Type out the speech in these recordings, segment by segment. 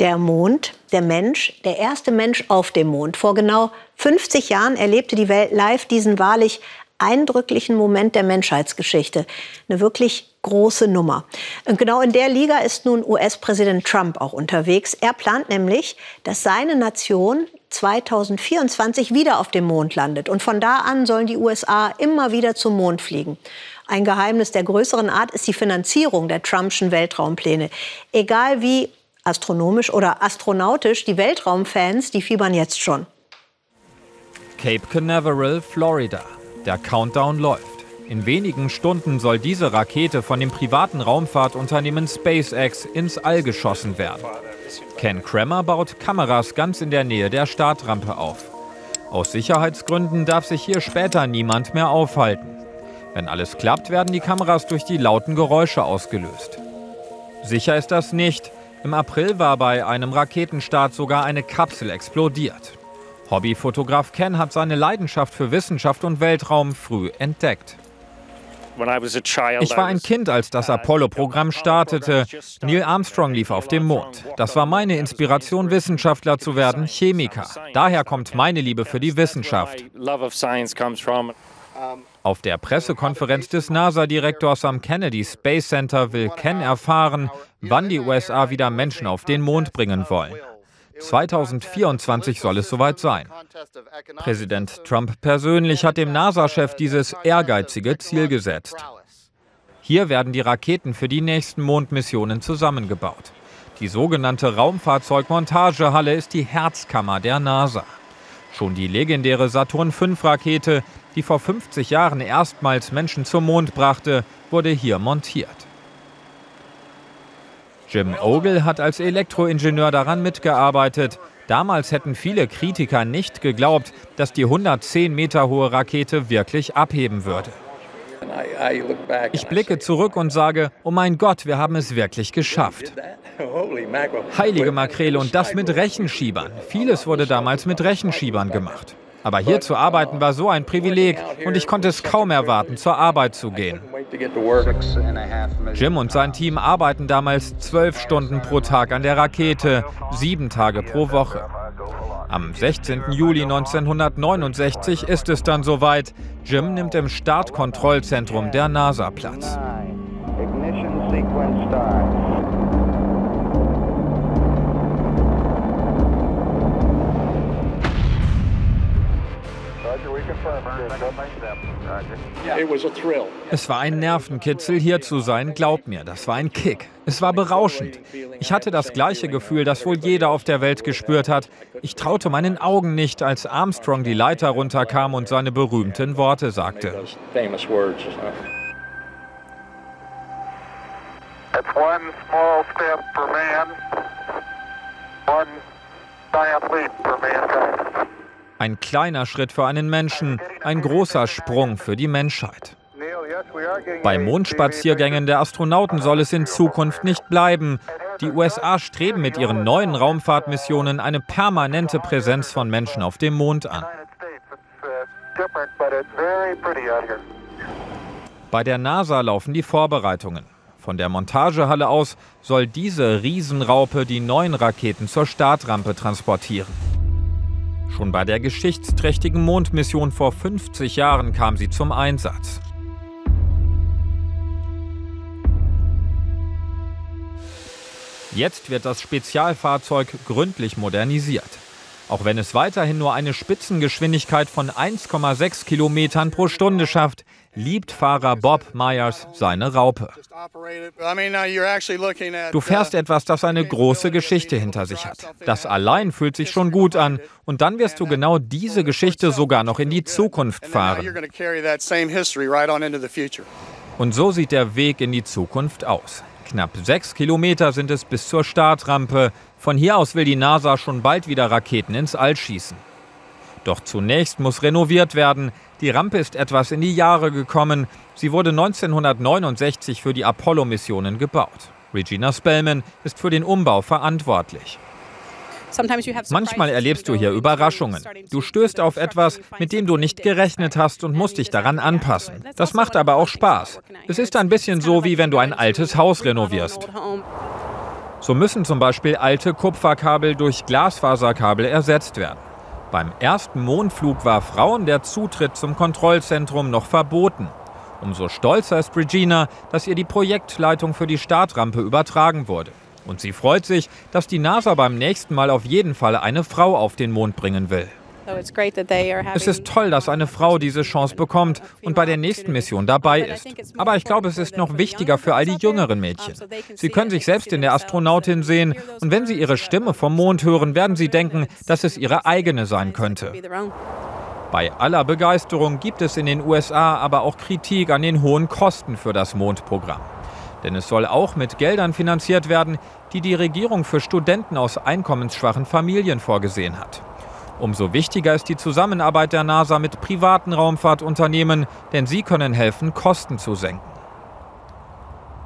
Der Mond, der Mensch, der erste Mensch auf dem Mond. Vor genau 50 Jahren erlebte die Welt live diesen wahrlich eindrücklichen Moment der Menschheitsgeschichte. Eine wirklich große Nummer. Und genau in der Liga ist nun US-Präsident Trump auch unterwegs. Er plant nämlich, dass seine Nation 2024 wieder auf dem Mond landet. Und von da an sollen die USA immer wieder zum Mond fliegen. Ein Geheimnis der größeren Art ist die Finanzierung der Trumpschen Weltraumpläne. Egal wie astronomisch oder astronautisch, die Weltraumfans, die fiebern jetzt schon. Cape Canaveral, Florida. Der Countdown läuft. In wenigen Stunden soll diese Rakete von dem privaten Raumfahrtunternehmen SpaceX ins All geschossen werden. Ken Kramer baut Kameras ganz in der Nähe der Startrampe auf. Aus Sicherheitsgründen darf sich hier später niemand mehr aufhalten. Wenn alles klappt, werden die Kameras durch die lauten Geräusche ausgelöst. Sicher ist das nicht. Im April war bei einem Raketenstart sogar eine Kapsel explodiert. Hobbyfotograf Ken hat seine Leidenschaft für Wissenschaft und Weltraum früh entdeckt. Ich war ein Kind, als das Apollo-Programm startete. Neil Armstrong lief auf dem Mond. Das war meine Inspiration, Wissenschaftler zu werden, Chemiker. Daher kommt meine Liebe für die Wissenschaft. Auf der Pressekonferenz des NASA-Direktors am Kennedy Space Center will Ken erfahren, wann die USA wieder Menschen auf den Mond bringen wollen. 2024 soll es soweit sein. Präsident Trump persönlich hat dem NASA-Chef dieses ehrgeizige Ziel gesetzt. Hier werden die Raketen für die nächsten Mondmissionen zusammengebaut. Die sogenannte Raumfahrzeugmontagehalle ist die Herzkammer der NASA. Schon die legendäre Saturn V-Rakete, die vor 50 Jahren erstmals Menschen zum Mond brachte, wurde hier montiert. Jim Ogle hat als Elektroingenieur daran mitgearbeitet. Damals hätten viele Kritiker nicht geglaubt, dass die 110 Meter hohe Rakete wirklich abheben würde. Ich blicke zurück und sage, oh mein Gott, wir haben es wirklich geschafft. Heilige Makrele und das mit Rechenschiebern. Vieles wurde damals mit Rechenschiebern gemacht. Aber hier zu arbeiten war so ein Privileg und ich konnte es kaum erwarten, zur Arbeit zu gehen. Jim und sein Team arbeiten damals zwölf Stunden pro Tag an der Rakete, sieben Tage pro Woche. Am 16. Juli 1969 ist es dann soweit. Jim nimmt im Startkontrollzentrum der NASA Platz. Es war ein Nervenkitzel, hier zu sein, glaub mir, das war ein Kick. Es war berauschend. Ich hatte das gleiche Gefühl, das wohl jeder auf der Welt gespürt hat. Ich traute meinen Augen nicht, als Armstrong die Leiter runterkam und seine berühmten Worte sagte. It's one small step for man, one giant leap for mankind. Ein kleiner Schritt für einen Menschen, ein großer Sprung für die Menschheit. Bei Mondspaziergängen der Astronauten soll es in Zukunft nicht bleiben. Die USA streben mit ihren neuen Raumfahrtmissionen eine permanente Präsenz von Menschen auf dem Mond an. Bei der NASA laufen die Vorbereitungen. Von der Montagehalle aus soll diese Riesenraupe die neuen Raketen zur Startrampe transportieren. Schon bei der geschichtsträchtigen Mondmission vor 50 Jahren kam sie zum Einsatz. Jetzt wird das Spezialfahrzeug gründlich modernisiert. Auch wenn es weiterhin nur eine Spitzengeschwindigkeit von 1,6 Kilometern pro Stunde schafft, liebt Fahrer Bob Myers seine Raupe. Du fährst etwas, das eine große Geschichte hinter sich hat. Das allein fühlt sich schon gut an und dann wirst du genau diese Geschichte sogar noch in die Zukunft fahren. Und so sieht der Weg in die Zukunft aus. Knapp sechs Kilometer sind es bis zur Startrampe. Von hier aus will die NASA schon bald wieder Raketen ins All schießen. Doch zunächst muss renoviert werden. Die Rampe ist etwas in die Jahre gekommen. Sie wurde 1969 für die Apollo-Missionen gebaut. Regina Spellman ist für den Umbau verantwortlich. Manchmal erlebst du hier Überraschungen. Du stößt auf etwas, mit dem du nicht gerechnet hast und musst dich daran anpassen. Das macht aber auch Spaß. Es ist ein bisschen so, wie wenn du ein altes Haus renovierst. So müssen zum Beispiel alte Kupferkabel durch Glasfaserkabel ersetzt werden. Beim ersten Mondflug war Frauen der Zutritt zum Kontrollzentrum noch verboten. Umso stolzer ist Regina, dass ihr die Projektleitung für die Startrampe übertragen wurde. Und sie freut sich, dass die NASA beim nächsten Mal auf jeden Fall eine Frau auf den Mond bringen will. Es ist toll, dass eine Frau diese Chance bekommt und bei der nächsten Mission dabei ist. Aber ich glaube, es ist noch wichtiger für all die jüngeren Mädchen. Sie können sich selbst in der Astronautin sehen und wenn sie ihre Stimme vom Mond hören, werden sie denken, dass es ihre eigene sein könnte. Bei aller Begeisterung gibt es in den USA aber auch Kritik an den hohen Kosten für das Mondprogramm. Denn es soll auch mit Geldern finanziert werden, die die Regierung für Studenten aus einkommensschwachen Familien vorgesehen hat. Umso wichtiger ist die Zusammenarbeit der NASA mit privaten Raumfahrtunternehmen, denn sie können helfen, Kosten zu senken.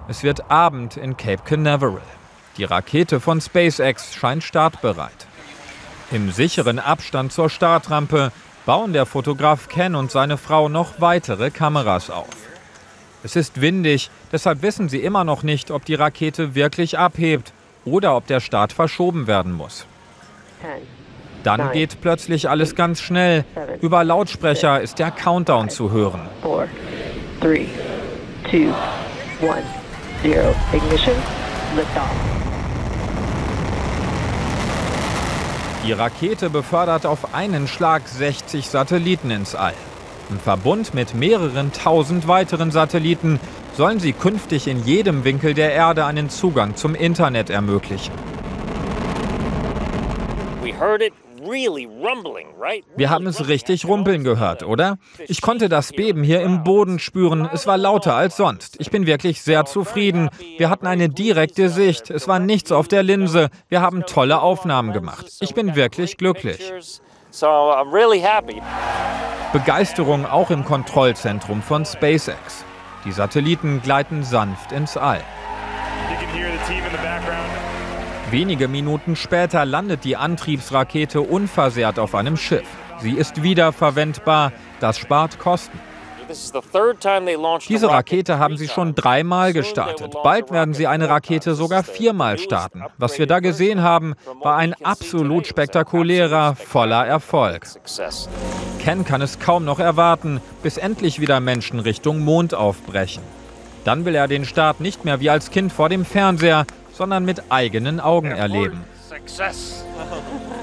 Es wird Abend in Cape Canaveral. Die Rakete von SpaceX scheint startbereit. Im sicheren Abstand zur Startrampe bauen der Fotograf Ken und seine Frau noch weitere Kameras auf. Es ist windig, deshalb wissen sie immer noch nicht, ob die Rakete wirklich abhebt oder ob der Start verschoben werden muss. Dann geht plötzlich alles ganz schnell. Über Lautsprecher ist der Countdown zu hören. Die Rakete befördert auf einen Schlag 60 Satelliten ins All. Im Verbund mit mehreren tausend weiteren Satelliten sollen sie künftig in jedem Winkel der Erde einen Zugang zum Internet ermöglichen. Wir haben es richtig rumpeln gehört, oder? Ich konnte das Beben hier im Boden spüren. Es war lauter als sonst. Ich bin wirklich sehr zufrieden. Wir hatten eine direkte Sicht. Es war nichts auf der Linse. Wir haben tolle Aufnahmen gemacht. Ich bin wirklich glücklich. Begeisterung auch im Kontrollzentrum von SpaceX. Die Satelliten gleiten sanft ins All. Wenige Minuten später landet die Antriebsrakete unversehrt auf einem Schiff. Sie ist wiederverwendbar, das spart Kosten. Diese Rakete haben sie schon dreimal gestartet. Bald werden sie eine Rakete sogar viermal starten. Was wir da gesehen haben, war ein absolut spektakulärer, voller Erfolg. Ken kann es kaum noch erwarten, bis endlich wieder Menschen Richtung Mond aufbrechen. Dann will er den Start nicht mehr wie als Kind vor dem Fernseher, sondern mit eigenen Augen erleben.